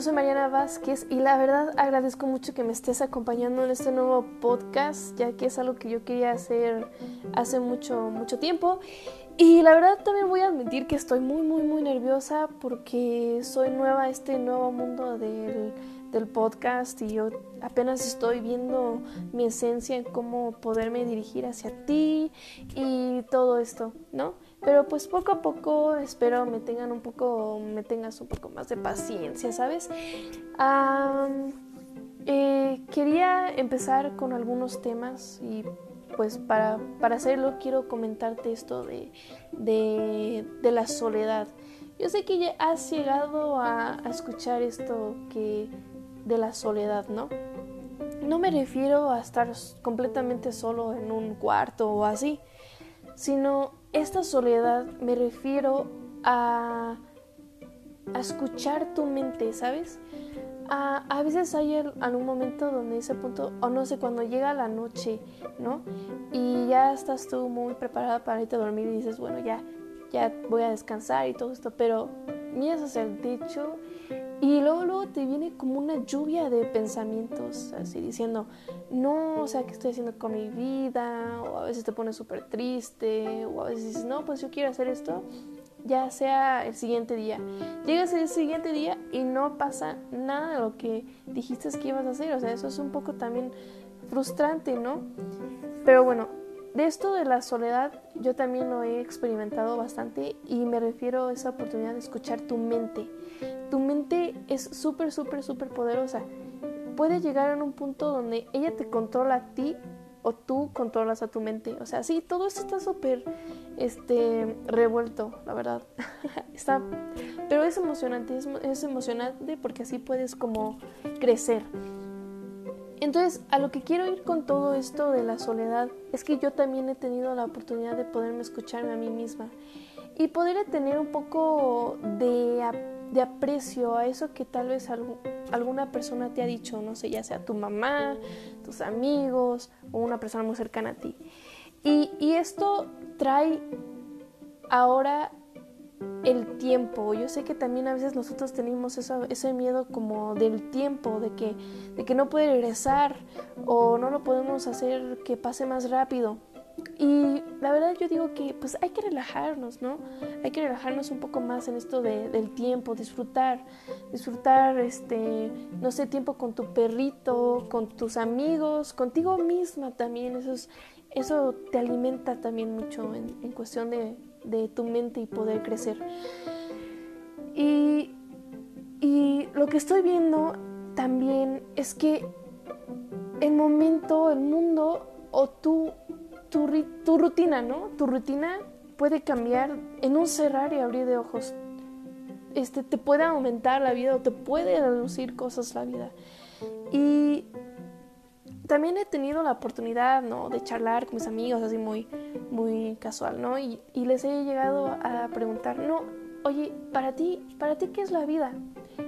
Soy Mariana Vázquez y la verdad agradezco mucho que me estés acompañando en este nuevo podcast, ya que es algo que yo quería hacer hace mucho, mucho tiempo. Y la verdad también voy a admitir que estoy muy, muy, muy nerviosa porque soy nueva a este nuevo mundo del, del podcast y yo apenas estoy viendo mi esencia en cómo poderme dirigir hacia ti y todo esto, ¿no? Pero pues poco a poco espero me tengan un poco, me tengas un poco más de paciencia, ¿sabes? Eh, quería empezar con algunos temas y pues para, para hacerlo quiero comentarte esto de, de, la soledad. Yo sé que ya has llegado a escuchar esto que de la soledad, ¿no? No me refiero a estar completamente solo en un cuarto o así, sino esta soledad me refiero a, a escuchar tu mente, ¿sabes? A, a, veces hay algún momento donde ese punto, o no sé, cuando llega la noche, ¿no? Y ya estás tú muy preparada para irte a dormir y dices, bueno, ya, ya voy a descansar y todo esto, pero miras hacia el techo y luego, luego te viene como una lluvia de pensamientos, así diciendo, no, o sea, ¿qué estoy haciendo con mi vida? O a veces te pones súper triste, o a veces dices, no, pues yo quiero hacer esto, ya sea el siguiente día. Llegas el siguiente día y no pasa nada de lo que dijiste que ibas a hacer, o sea, eso es un poco también frustrante, ¿no? Pero bueno, de esto de la soledad yo también lo he experimentado bastante y me refiero a esa oportunidad de escuchar tu mente. Tu mente es súper, súper, súper poderosa. Puede llegar a un punto donde ella te controla a ti o tú controlas a tu mente. O sea, sí, todo esto está súper este, revuelto, la verdad. está, pero es emocionante, es, es emocionante porque así puedes como crecer. Entonces, a lo que quiero ir con todo esto de la soledad es que yo también he tenido la oportunidad de poderme escucharme a mí misma y poder tener un poco de, de aprecio a eso que tal vez alguna persona te ha dicho, no sé, ya sea tu mamá, tus amigos o una persona muy cercana a ti. Y, y esto trae ahora el tiempo. Yo sé que también a veces nosotros tenemos ese miedo como del tiempo, de que, de que no puede regresar o no lo podemos hacer que pase más rápido. Y la verdad yo digo que pues hay que relajarnos, ¿no? Hay que relajarnos un poco más en esto de, del tiempo, disfrutar, disfrutar, este, no sé, tiempo con tu perrito, con tus amigos, contigo misma también. Eso, eso te alimenta también mucho en cuestión de, de tu mente y poder crecer. Y, y lo que estoy viendo también es que el momento, el mundo o tu, tu, rutina, ¿no? Tu rutina puede cambiar en un cerrar y abrir de ojos. Este, te puede aumentar la vida o te puede reducir cosas la vida. Y también he tenido la oportunidad, ¿no? De charlar con mis amigos así muy, muy casual, ¿no? Y, y, les he llegado a preguntar, no, oye, para ti, para ti, ¿qué es la vida?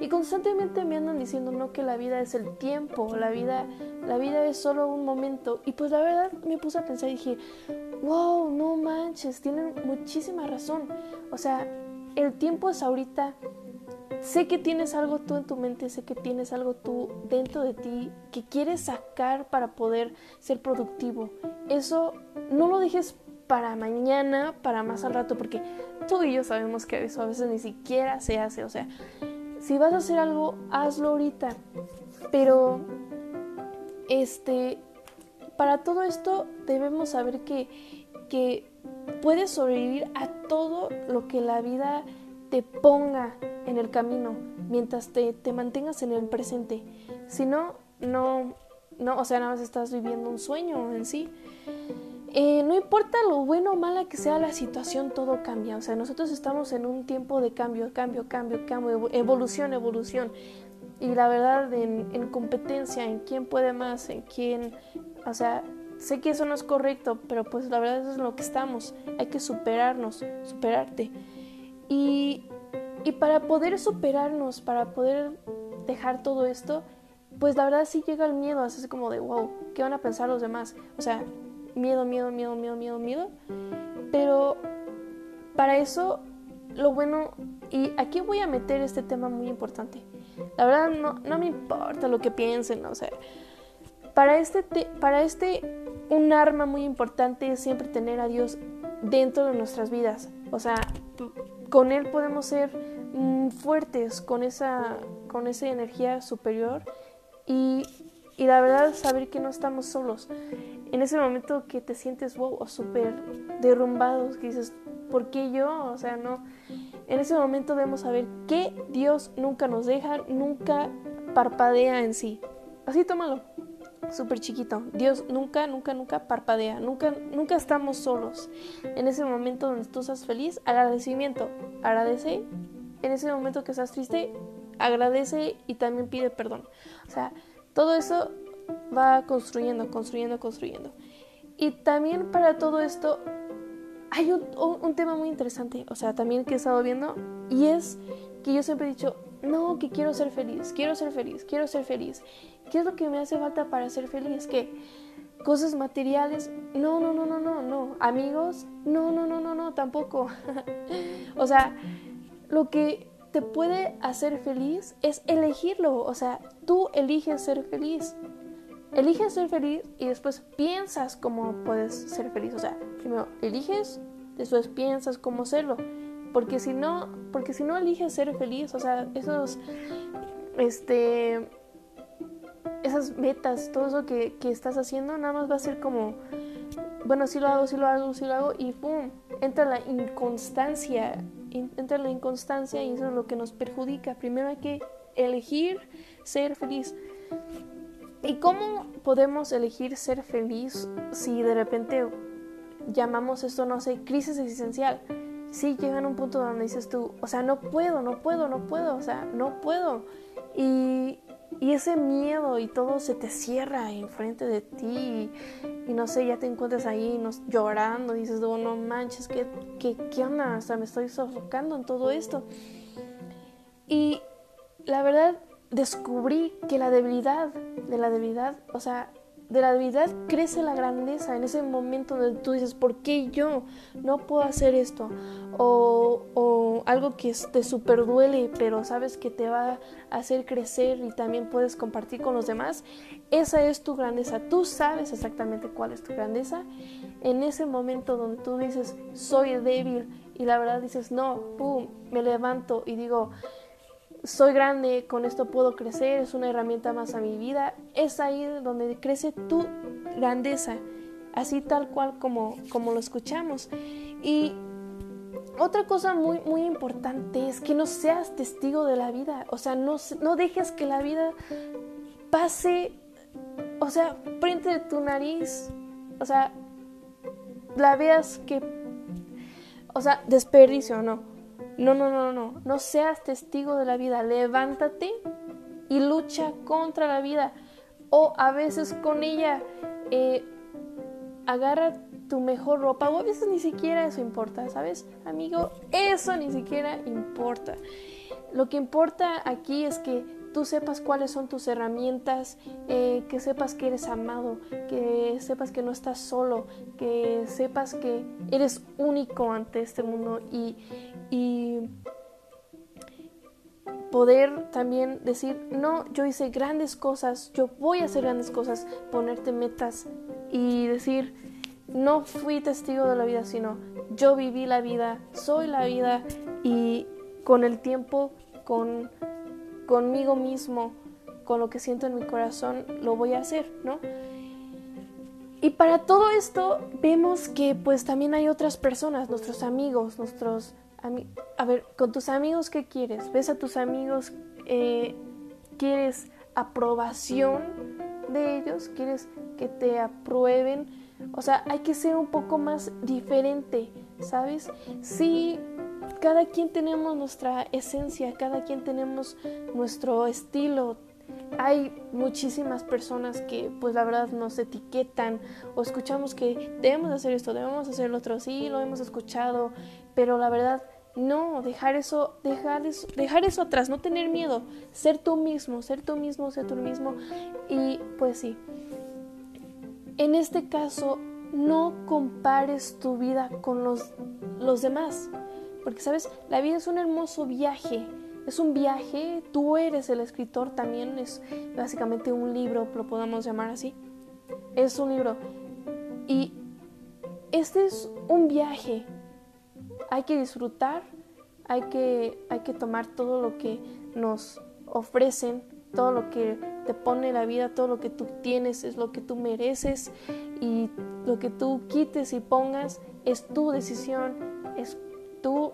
Y constantemente me andan diciendo, no, que la vida es el tiempo, la vida, la vida es solo un momento. Y pues la verdad me puse a pensar y dije, wow, no manches, tienen muchísima razón. O sea, el tiempo es ahorita, Sé que tienes algo tú en tu mente, sé que tienes algo tú dentro de ti que quieres sacar para poder ser productivo. Eso no lo dejes para mañana, para más al rato, porque tú y yo sabemos que eso a veces ni siquiera se hace. O sea, si vas a hacer algo, hazlo ahorita. Pero, este, para todo esto debemos saber que, que puedes sobrevivir a todo lo que la vida te ponga en el camino, mientras te, te mantengas en el presente. Si no, no, no, o sea, nada más estás viviendo un sueño en sí. Eh, no importa lo bueno o mala que sea la situación, todo cambia. O sea, nosotros estamos en un tiempo de cambio, cambio, cambio, cambio, evolución, evolución. Y la verdad, en, en competencia, en quién puede más, en quién, o sea, sé que eso no es correcto, pero pues la verdad es lo que estamos. Hay que superarnos, superarte. Y y para poder superarnos, para poder dejar todo esto, pues la verdad sí llega el miedo, es como de, wow, ¿qué van a pensar los demás? O sea, miedo, miedo, miedo, miedo, miedo, miedo. Pero para eso, lo bueno, y aquí voy a meter este tema muy importante, La verdad no, no me importa lo que piensen, o sea, para este, para este, un arma muy importante es siempre tener a Dios dentro de nuestras vidas. O sea, con Él podemos ser mm, fuertes, con esa, con esa energía superior y, y la verdad saber que no estamos solos. En ese momento que te sientes wow o súper derrumbados, que dices, ¿por qué yo? O sea, no. En ese momento debemos saber que Dios nunca nos deja, nunca parpadea en sí. Así tómalo súper chiquito. Dios nunca, nunca, nunca parpadea, nunca, nunca estamos solos. En ese momento donde tú estás feliz, agradecimiento, agradece. En ese momento que estás triste, agradece y también pide perdón. O sea, todo eso va construyendo, construyendo, construyendo. Y también para todo esto hay un, tema muy interesante, o sea, también que he estado viendo, y es que yo siempre he dicho, no, que quiero ser feliz, quiero ser feliz, quiero ser feliz. ¿Qué es lo que me hace falta para ser feliz? ¿Qué? Cosas materiales. No, no, no, no, no, no. Amigos. No, no, no, no, no, tampoco. o sea, lo que te puede hacer feliz es elegirlo. O sea, tú eliges ser feliz. Eliges ser feliz y después piensas cómo puedes ser feliz. O sea, primero eliges, después piensas cómo serlo. Porque si no, porque si no eliges ser feliz, o sea, esos, este, esas metas, todo eso que, estás haciendo, nada más va a ser como, bueno, si lo hago, si lo hago, si lo hago, y ¡pum! Entra la inconstancia, entra la inconstancia y eso es lo que nos perjudica. Primero hay que elegir ser feliz. ¿Y cómo podemos elegir ser feliz si de repente llamamos esto, no sé, crisis existencial? Si llegan a un punto donde dices tú, o sea, no puedo, no puedo, no puedo, o sea, no puedo. Y y ese miedo y todo se te cierra enfrente de ti y, no sé, ya te encuentras ahí llorando, dices, oh, no manches, ¿qué, qué, qué onda? O sea, me estoy sofocando en todo esto. Y la verdad, descubrí que la debilidad, de la debilidad, o sea, de la debilidad crece la grandeza en ese momento donde tú dices, ¿por qué yo no puedo hacer esto? O, o algo que te super duele, pero sabes que te va a hacer crecer y también puedes compartir con los demás. Esa es tu grandeza. Tú sabes exactamente cuál es tu grandeza. En ese momento donde tú dices, soy débil y la verdad dices, no, pum, me levanto y digo, soy grande, con esto puedo crecer, es una herramienta más a mi vida, es ahí donde crece tu grandeza, así tal cual como, como lo escuchamos. Y otra cosa muy, muy importante es que no seas testigo de la vida, o sea, no, no dejes que la vida pase, o sea, frente de tu nariz, o sea, la veas que, o sea, desperdicio, no no, no, no, no, no seas testigo de la vida, levántate y lucha contra la vida o a veces con ella. Eh, agarra tu mejor ropa o a veces ni siquiera eso importa, ¿sabes? Amigo, eso ni siquiera importa. Lo que importa aquí es que tú sepas cuáles son tus herramientas, eh, que sepas que eres amado, que sepas que no estás solo, que sepas que eres único ante este mundo y, y poder también decir, no, yo hice grandes cosas, yo voy a hacer grandes cosas, ponerte metas y decir, no fui testigo de la vida, sino yo viví la vida, soy la vida y con el tiempo, con conmigo mismo, con lo que siento en mi corazón, lo voy a hacer, ¿no? Y para todo esto vemos que pues también hay otras personas, nuestros amigos, nuestros... a ver, con tus amigos, ¿qué quieres? ¿Ves a tus amigos? Eh, ¿Quieres aprobación de ellos? ¿Quieres que te aprueben? O sea, hay que ser un poco más diferente, ¿sabes? Sí, cada quien tenemos nuestra esencia, cada quien tenemos nuestro estilo. Hay muchísimas personas que pues la verdad nos etiquetan o escuchamos que debemos hacer esto, debemos hacer lo otro, sí, lo hemos escuchado, pero la verdad no, dejar eso, dejar eso, dejar eso atrás, no tener miedo, ser tú mismo, ser tú mismo, ser tú mismo y pues sí. En este caso, no compares tu vida con los, los demás. Porque, ¿sabes? La vida es un hermoso viaje. es un viaje, tú eres el escritor también, es básicamente un libro, lo podemos llamar así. Es un libro. Y este es un viaje. Hay que disfrutar, hay que, hay que tomar todo lo que nos ofrecen, todo lo que te pone la vida, todo lo que tú tienes es lo que tú mereces y lo que tú quites y pongas es tu decisión, es tú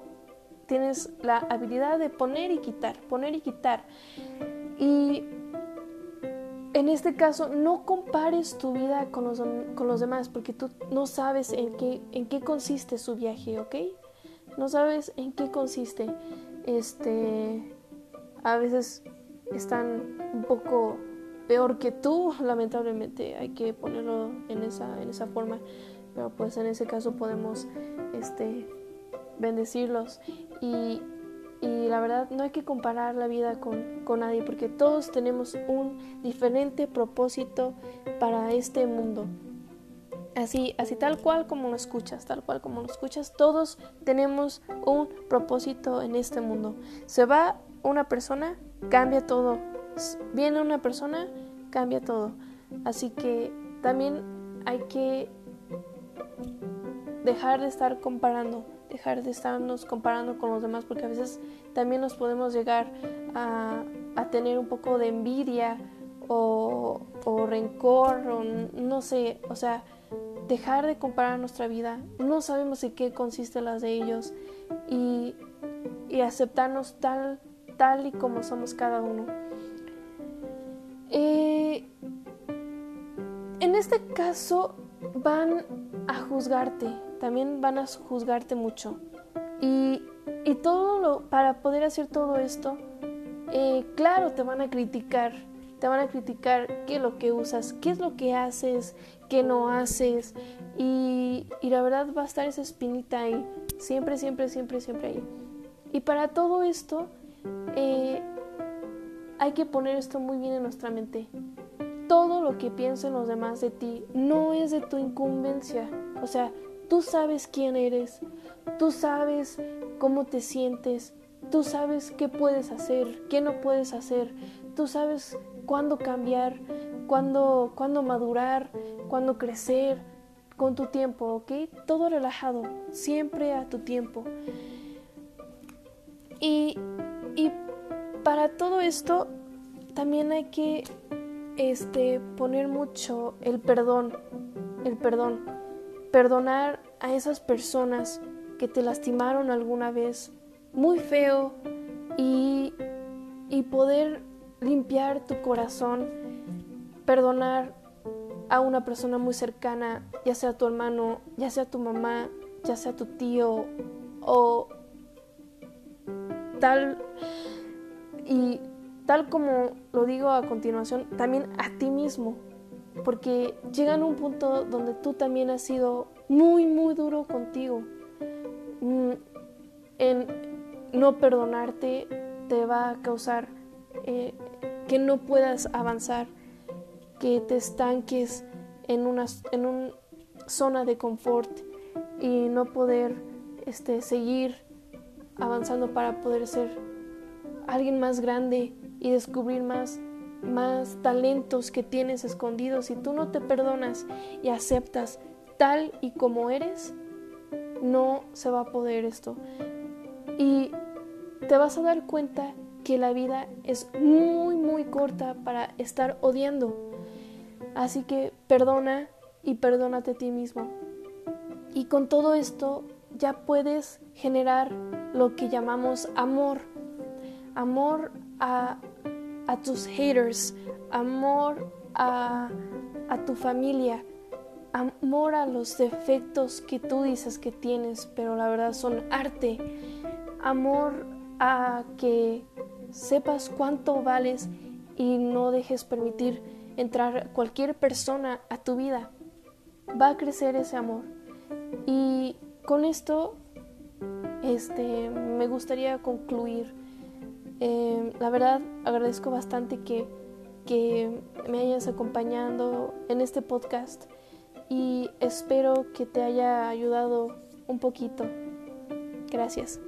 tienes la habilidad de poner y quitar, poner y quitar. Y en este caso, no compares tu vida con los, con los demás porque tú no sabes en qué, en qué consiste su viaje, ¿ok? No sabes en qué consiste. Este, a veces están un poco peor que tú, lamentablemente hay que ponerlo en esa, en esa forma, pero pues en ese caso podemos este, bendecirlos y, la verdad no hay que comparar la vida con, con, nadie porque todos tenemos un diferente propósito para este mundo. Así, así tal cual como lo escuchas, tal cual como lo escuchas, todos tenemos un propósito en este mundo. Se va una persona, cambia todo. Viene una persona, cambia todo. Así que también hay que dejar de estar comparando dejar de estarnos comparando con los demás porque a veces también nos podemos llegar a, tener un poco de envidia o, rencor o no sé, o sea, dejar de comparar nuestra vida. No sabemos en qué consiste las de ellos y, aceptarnos tal, tal y como somos cada uno. Eh, en este caso van a juzgarte, también van a juzgarte mucho. Y, todo lo, para poder hacer todo esto, eh, claro, te van a criticar, te van a criticar qué es lo que usas, qué es lo que haces, qué no haces. Y, la verdad va a estar esa espinita ahí, siempre, siempre, siempre, siempre ahí. Y para todo esto, eh, hay que poner esto muy bien en nuestra mente. Todo lo que piensen los demás de ti no es de tu incumbencia. O sea, Tú sabes quién eres, tú sabes cómo te sientes, tú sabes qué puedes hacer, qué no puedes hacer, tú sabes cuándo cambiar, cuándo, cuándo madurar, cuándo crecer con tu tiempo, ¿ok? Todo relajado, siempre a tu tiempo. Y, y para todo esto también hay que este, poner mucho el perdón, el perdón. Perdonar a esas personas que te lastimaron alguna vez muy feo y, poder limpiar tu corazón, perdonar a una persona muy cercana, ya sea tu hermano, ya sea tu mamá, ya sea tu tío o tal y tal como lo digo a continuación, también a ti mismo, porque llegan a un punto donde tú también has sido muy, muy duro contigo. Mm, en no perdonarte te va a causar eh, que no puedas avanzar, que te estanques en una, en zona de confort y no poder este, seguir avanzando para poder ser alguien más grande y descubrir más más talentos que tienes escondidos, si tú no te perdonas y aceptas tal y como eres, no se va a poder esto. Y te vas a dar cuenta que la vida es muy, muy corta para estar odiando. Así que perdona y perdónate a ti mismo. Y con todo esto ya puedes generar lo que llamamos amor. Amor a a tus haters, amor a, tu familia, amor a los defectos que tú dices que tienes, pero la verdad son arte, amor a que sepas cuánto vales y no dejes permitir entrar cualquier persona a tu vida. Va a crecer ese amor. Y con esto este me gustaría concluir Em, la verdad agradezco bastante que, que me hayas acompañado en este podcast y espero que te haya ayudado un poquito. Gracias.